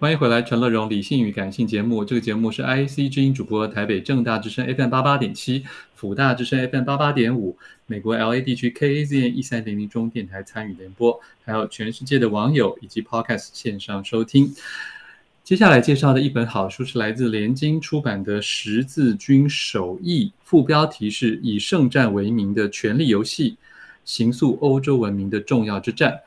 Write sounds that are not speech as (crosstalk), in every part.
欢迎回来，《陈乐融理性与感性》节目。这个节目是 IC 之音主播，台北正大之声 FM 八八点七，辅大之声 FM 八八点五，美国 LA 地区 KAZN 一三零零中电台参与联播，还有全世界的网友以及 Podcast 线上收听。接下来介绍的一本好书是来自联经出版的《十字军首义》，副标题是以圣战为名的权力游戏，行塑欧洲文明的重要之战。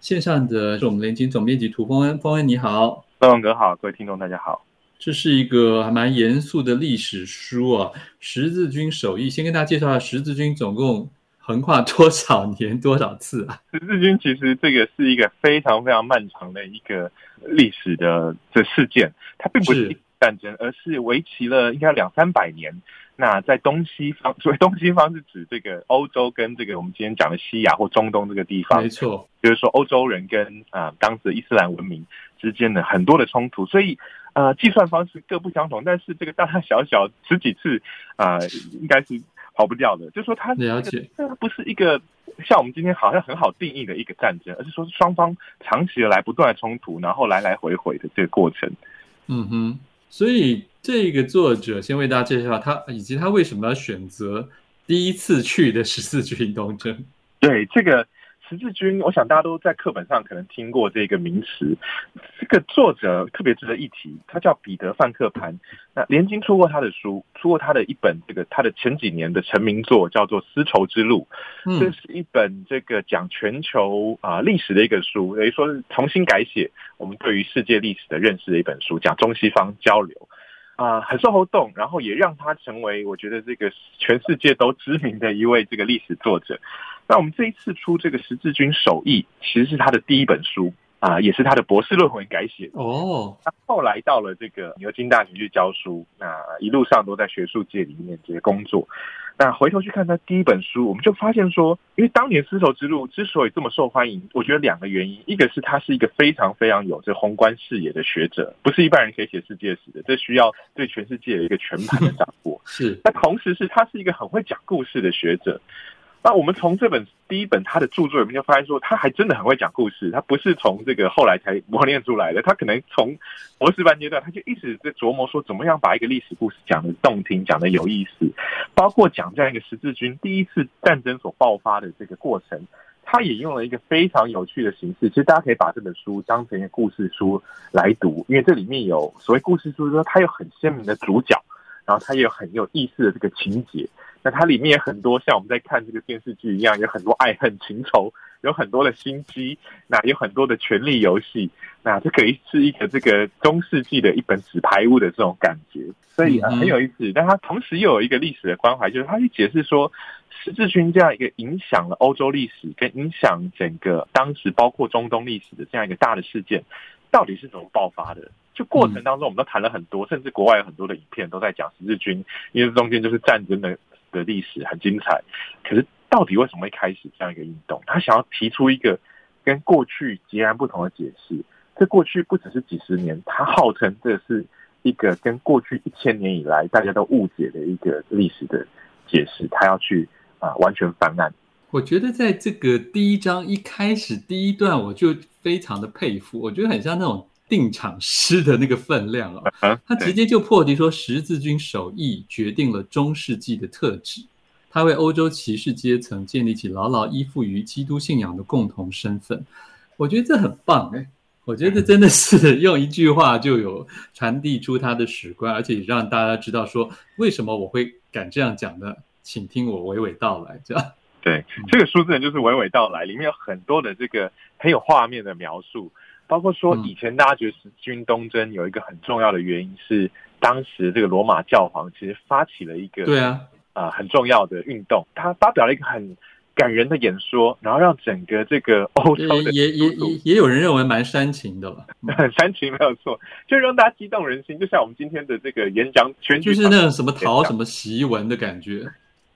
线上的是我们联经总编辑涂丰恩，丰恩你好。乐融哥好，各位听众大家好。这是一个还蛮严肃的历史书啊，《十字军首义》。先跟大家介绍下，十字军总共横跨多少年、多少次啊？十字军其实这个是一个非常非常漫长的一个历史的这事件，它并不是战争，而是为期了应该两三百年。那在东西方，(laughs) 所谓东西方是指这个欧洲跟这个我们今天讲的西亚或中东这个地方，没错，就是说欧洲人跟啊当时的伊斯兰文明之间的很多的冲突，所以呃计算方式各不相同，但是这个大大小小十几次啊、呃，应该是跑不掉的。就是说它了解，这不是一个像我们今天好像很好定义的一个战争，而是说是双方长期的来不断的冲突，然后来来回回的这个过程。嗯哼，所以。这个作者先为大家介绍他，以及他为什么要选择第一次去的十四军东征。对，这个十字军，我想大家都在课本上可能听过这个名词。这个作者特别值得一提，他叫彼得·范克潘。那联经出过他的书，出过他的一本这个他的前几年的成名作，叫做《丝绸之路》。这是一本这个讲全球啊历史的一个书，等于说是重新改写我们对于世界历史的认识的一本书，讲中西方交流。啊、呃，很受轰动，然后也让他成为我觉得这个全世界都知名的一位这个历史作者。那我们这一次出这个《十字军首义》，其实是他的第一本书啊、呃，也是他的博士论文改写。哦，他后来到了这个牛津大学去教书，那一路上都在学术界里面这些工作。那回头去看他第一本书，我们就发现说，因为当年丝绸之路之所以这么受欢迎，我觉得两个原因，一个是他是一个非常非常有这宏观视野的学者，不是一般人可以写世界史的，这需要对全世界有一个全盘的掌握。(laughs) 是，那同时是他是一个很会讲故事的学者。那我们从这本第一本他的著作里面就发现说，他还真的很会讲故事。他不是从这个后来才磨练出来的，他可能从博士班阶段他就一直在琢磨说，怎么样把一个历史故事讲得动听，讲得有意思。包括讲这样一个十字军第一次战争所爆发的这个过程，他也用了一个非常有趣的形式。其实大家可以把这本书当成一个故事书来读，因为这里面有所谓故事书，就是说它有很鲜明的主角，然后它也有很有意思的这个情节。那它里面有很多像我们在看这个电视剧一样，有很多爱恨情仇，有很多的心机，那有很多的权力游戏，那这可以是一个这个中世纪的一本纸牌屋的这种感觉，所以很有意思。但它同时又有一个历史的关怀，就是它去解释说，十字军这样一个影响了欧洲历史跟影响整个当时包括中东历史的这样一个大的事件，到底是怎么爆发的？就过程当中，我们都谈了很多，甚至国外有很多的影片都在讲十字军，因为中间就是战争的。的历史很精彩，可是到底为什么会开始这样一个运动？他想要提出一个跟过去截然不同的解释。这过去不只是几十年，他号称这是一个跟过去一千年以来大家都误解的一个历史的解释。他要去啊完全翻案。我觉得在这个第一章一开始第一段，我就非常的佩服。我觉得很像那种。定场诗的那个分量啊，(laughs) 他直接就破题说，十字军手艺决定了中世纪的特质，他为欧洲骑士阶层建立起牢牢依附于基督信仰的共同身份。我觉得这很棒哎，我觉得这真的是用一句话就有传递出他的史观，而且也让大家知道说，为什么我会敢这样讲呢？请听我娓娓道来。这样对，这个书字就是娓娓道来，里面有很多的这个很有画面的描述。包括说，以前大家觉得十字军东征有一个很重要的原因是，当时这个罗马教皇其实发起了一个对啊。啊很重要的运动，他发表了一个很感人的演说，然后让整个这个欧洲的也也也也有人认为蛮煽情的了，很 (laughs) 煽情没有错，就让大家激动人心，就像我们今天的这个演讲，全就是那种什么讨什么檄文的感觉，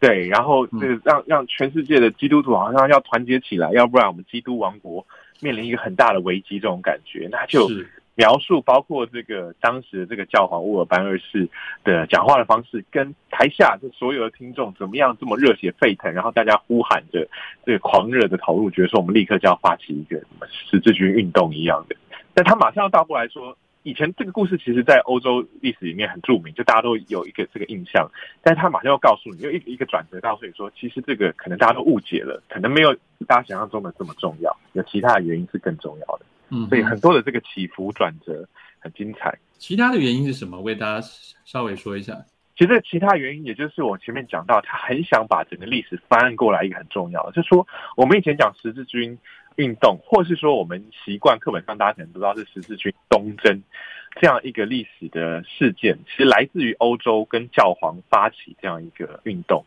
对，然后这个让让全世界的基督徒好像要团结起来，要不然我们基督王国。面临一个很大的危机，这种感觉，那就描述包括这个当时的这个教皇乌尔班二世的讲话的方式，跟台下这所有的听众怎么样这么热血沸腾，然后大家呼喊着这个狂热的投入，觉得说我们立刻就要发起一个什么十字军运动一样的。但他马上要倒过来说，以前这个故事其实，在欧洲历史里面很著名，就大家都有一个这个印象。但是他马上要告诉你，又一个一个转折，告诉你说，其实这个可能大家都误解了，可能没有大家想象中的这么重要，有其他的原因是更重要的。嗯，所以很多的这个起伏转折很精彩。其他的原因是什么？为大家稍微说一下。其实其他原因，也就是我前面讲到，他很想把整个历史翻案过来，一个很重要的，就是说我们以前讲十字军运动，或是说我们习惯课本上大家可能不知道是十字军东征这样一个历史的事件，其实来自于欧洲跟教皇发起这样一个运动。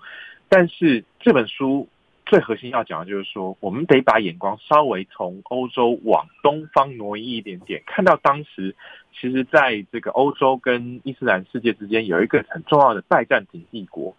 但是这本书最核心要讲的就是说，我们得把眼光稍微从欧洲往东方挪移一点点，看到当时其实在这个欧洲跟伊斯兰世界之间有一个很重要的拜占庭帝国，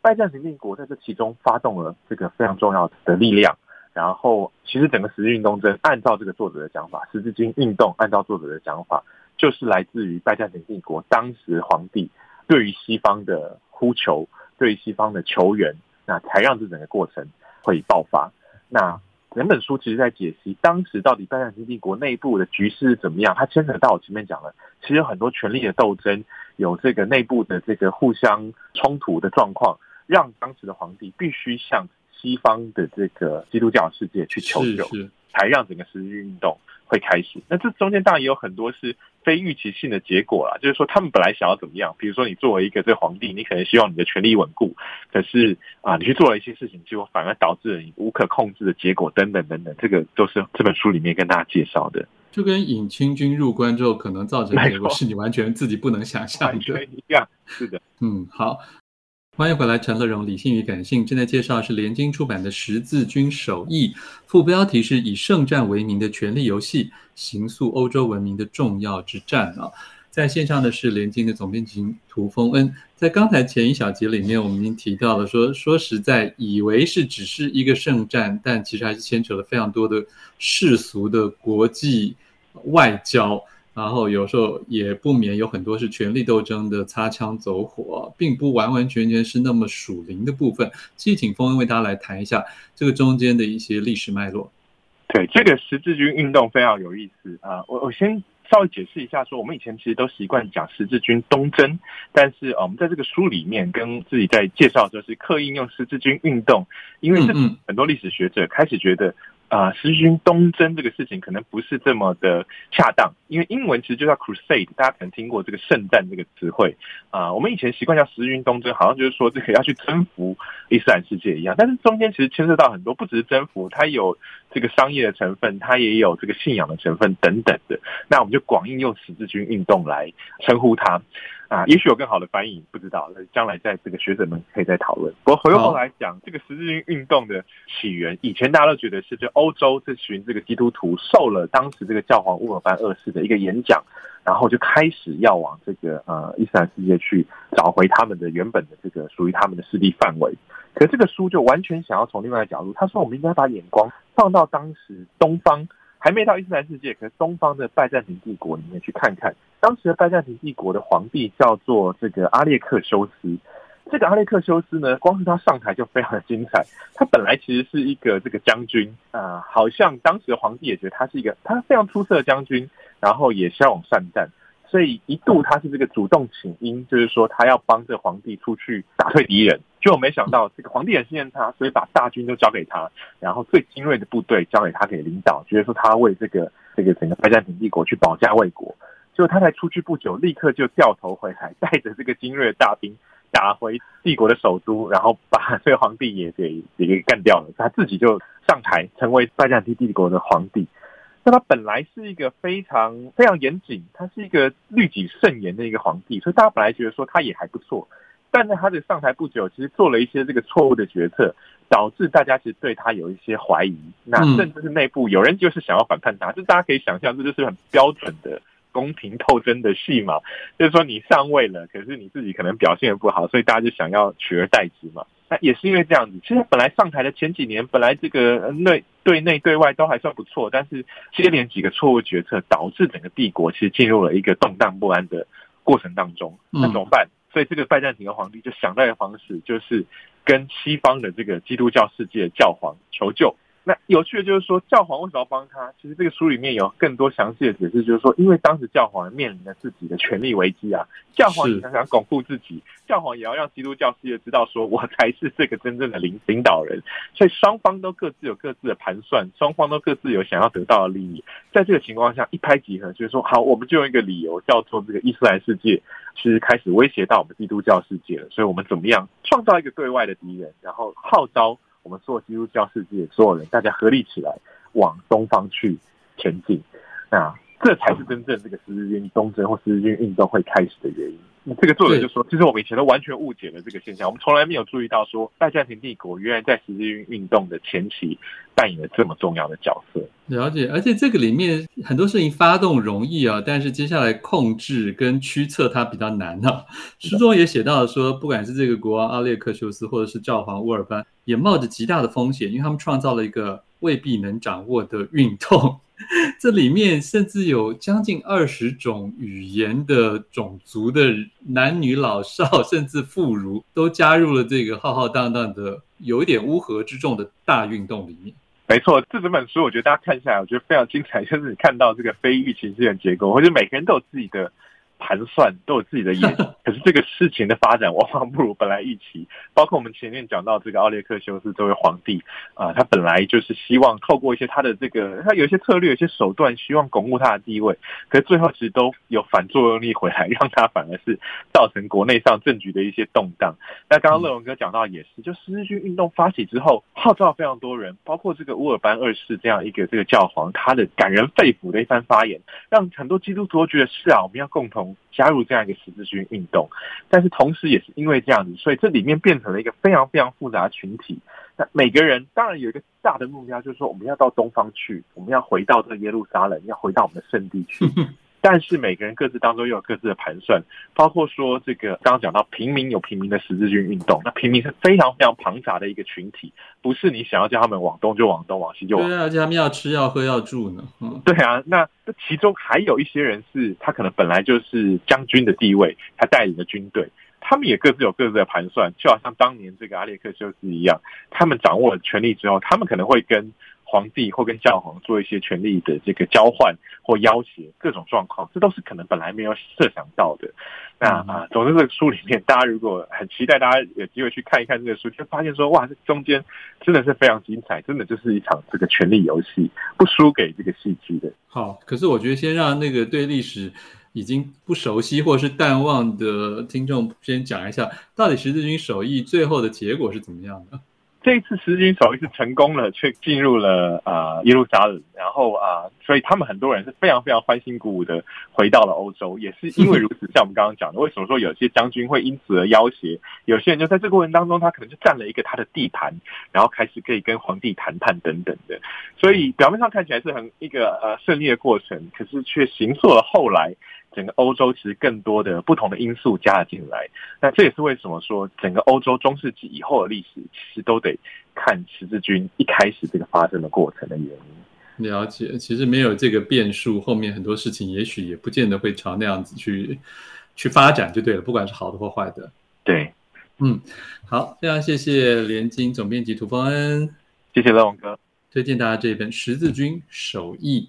拜占庭帝国在这其中发动了这个非常重要的力量。然后，其实整个十字军东征，按照这个作者的讲法，十字军运动按照作者的讲法，就是来自于拜占庭帝国当时皇帝对于西方的呼求，对于西方的求援，那才让这整个过程会爆发。那整本书其实在解析当时到底拜占庭帝国内部的局势是怎么样，它牵扯到我前面讲了，其实很多权力的斗争，有这个内部的这个互相冲突的状况，让当时的皇帝必须向。西方的这个基督教世界去求救，才让整个十字军运动会开始。那这中间当然也有很多是非预期性的结果啦，就是说他们本来想要怎么样，比如说你作为一个这个皇帝，你可能希望你的权力稳固，可是啊，你去做了一些事情，结果反而导致了你无可控制的结果，等等等等，这个都是这本书里面跟大家介绍的。就跟引清军入关之后可能造成的结果是你完全自己不能想象的，一样。是的，嗯，好。欢迎回来，陈乐融，理性与感性正在介绍是联经出版的《十字军手艺》，副标题是以圣战为名的权力游戏，形塑欧洲文明的重要之战啊！在线上的是联经的总编辑涂丰恩。在刚才前一小节里面，我们已经提到了说，说实在，以为是只是一个圣战，但其实还是牵扯了非常多的世俗的国际外交。然后有时候也不免有很多是权力斗争的擦枪走火，并不完完全全是那么属灵的部分。其实请丰恩为大家来谈一下这个中间的一些历史脉络。对，这个十字军运动非常有意思啊！我我先稍微解释一下，说我们以前其实都习惯讲十字军东征，但是啊，我们在这个书里面跟自己在介绍，就是刻意用十字军运动，因为是很多历史学者开始觉得。啊，十字军东征这个事情可能不是这么的恰当，因为英文其实就叫 crusade，大家可能听过这个圣战这个词汇啊。我们以前习惯叫十字军东征，好像就是说这个要去征服伊斯兰世界一样，但是中间其实牵涉到很多，不只是征服，它有这个商业的成分，它也有这个信仰的成分等等的。那我们就广义用十字军运动来称呼它。啊，也许有更好的翻译，不知道。那将来在这个学者们可以再讨论。不过回过头来讲，这个十字军运动的起源，以前大家都觉得是这欧洲这群这个基督徒受了当时这个教皇乌尔班二世的一个演讲，然后就开始要往这个呃伊斯兰世界去找回他们的原本的这个属于他们的势力范围。可这个书就完全想要从另外一个角度，他说我们应该把眼光放到当时东方。还没到伊斯兰世界，可是东方的拜占庭帝国里面去看看，当时的拜占庭帝国的皇帝叫做这个阿列克修斯。这个阿列克修斯呢，光是他上台就非常的精彩。他本来其实是一个这个将军啊、好像当时的皇帝也觉得他是一个他非常出色的将军，然后也骁勇善战。所以一度他是这个主动请缨，就是说他要帮这皇帝出去打退敌人。结果没想到这个皇帝很信任他，所以把大军都交给他，然后最精锐的部队交给他给领导，觉得说他为这个这个整个拜占庭帝国去保家卫国。结果他才出去不久，立刻就掉头回来，带着这个精锐的大兵打回帝国的首都，然后把这个皇帝也给也给干掉了。他自己就上台成为拜占庭帝国的皇帝。那他本来是一个非常非常严谨，他是一个律己慎言的一个皇帝，所以大家本来觉得说他也还不错。但在他的上台不久，其实做了一些这个错误的决策，导致大家其实对他有一些怀疑。那甚至是内部有人就是想要反叛他，就大家可以想象，这就是很标准的宫廷斗争的戏嘛。就是说你上位了，可是你自己可能表现得不好，所以大家就想要取而代之嘛。那也是因为这样子，其实本来上台的前几年，本来这个内对内对外都还算不错，但是接连几个错误决策，导致整个帝国其实进入了一个动荡不安的过程当中。那怎么办？所以这个拜占庭的皇帝就想到一个方式，就是跟西方的这个基督教世界教皇求救。那有趣的就是说，教皇为什么要帮他？其实这个书里面有更多详细的解释，就是说，因为当时教皇面临着自己的权力危机啊，教皇也想想巩固自己，教皇也要让基督教世界知道，说我才是这个真正的领领导人。所以双方都各自有各自的盘算，双方都各自有想要得到的利益。在这个情况下，一拍即合，就是说，好，我们就用一个理由叫做这个伊斯兰世界其实开始威胁到我们基督教世界了，所以我们怎么样创造一个对外的敌人，然后号召。我们所有基督教世界所有人，大家合力起来往东方去前进，那这才是真正这个十字军东征或十字军运动会开始的原因。那这个作者就说，其实我们以前都完全误解了这个现象，我们从来没有注意到说拜占庭帝国原来在十字军运动的前期扮演了这么重要的角色。了解，而且这个里面很多事情发动容易啊，但是接下来控制跟驱策它比较难啊。书中也写到了说，不管是这个国王阿列克修斯，或者是教皇乌尔班，也冒着极大的风险，因为他们创造了一个未必能掌握的运动。(laughs) 这里面甚至有将近二十种语言的种族的男女老少，甚至妇孺，都加入了这个浩浩荡荡的、有一点乌合之众的大运动里面。没错，这整本书我觉得大家看下来，我觉得非常精彩，就是你看到这个非预期性的结构，或者每个人都有自己的。盘算都有自己的意思，(laughs) 可是这个事情的发展往往不如本来预期。包括我们前面讲到这个奥列克修斯这位皇帝啊，他本来就是希望透过一些他的这个，他有一些策略、有一些手段，希望巩固他的地位。可是最后其实都有反作用力回来，让他反而是造成国内上政局的一些动荡。那刚刚乐文哥讲到也是，就十字军运动发起之后，号召非常多人，包括这个乌尔班二世这样一个这个教皇，他的感人肺腑的一番发言，让很多基督徒都觉得是啊，我们要共同。加入这样一个十字军运动，但是同时也是因为这样子，所以这里面变成了一个非常非常复杂的群体。那每个人当然有一个大的目标，就是说我们要到东方去，我们要回到这个耶路撒冷，要回到我们的圣地去。(laughs) 但是每个人各自当中又有各自的盘算，包括说这个刚刚讲到平民有平民的十字军运动，那平民是非常非常庞杂的一个群体，不是你想要叫他们往东就往东，往西就往西。对啊，而且他们要吃要喝要住呢。嗯，对啊，那这其中还有一些人是他可能本来就是将军的地位，他带领的军队，他们也各自有各自的盘算，就好像当年这个阿列克修斯一样，他们掌握了权力之后，他们可能会跟。皇帝或跟教皇做一些权力的这个交换或要挟，各种状况，这都是可能本来没有设想到的。那啊，总之这个书里面，大家如果很期待，大家有机会去看一看这个书，就发现说，哇，这中间真的是非常精彩，真的就是一场这个权力游戏，不输给这个戏剧的。好，可是我觉得先让那个对历史已经不熟悉或是淡忘的听众先讲一下，到底十字军首义最后的结果是怎么样的？这一次十字军首义是成功了，却进入了啊、呃、耶路撒冷，然后啊、所以他们很多人是非常非常欢欣鼓舞的回到了欧洲，也是因为如此，像我们刚刚讲的，为什么说有些将军会因此而要挟，有些人就在这个过程当中，他可能就占了一个他的地盘，然后开始可以跟皇帝谈判等等的，所以表面上看起来是很一个呃顺利的过程，可是却形塑了后来。整个欧洲其实更多的不同的因素加了进来，那这也是为什么说整个欧洲中世纪以后的历史其实都得看十字军一开始这个发生的过程的原因。了解，其实没有这个变数，后面很多事情也许也不见得会朝那样子去去发展就对了，不管是好的或坏的。对，嗯，好，非常谢谢联经总编辑涂丰恩，谢谢乐文哥，推荐大家这一本《十字军首义》。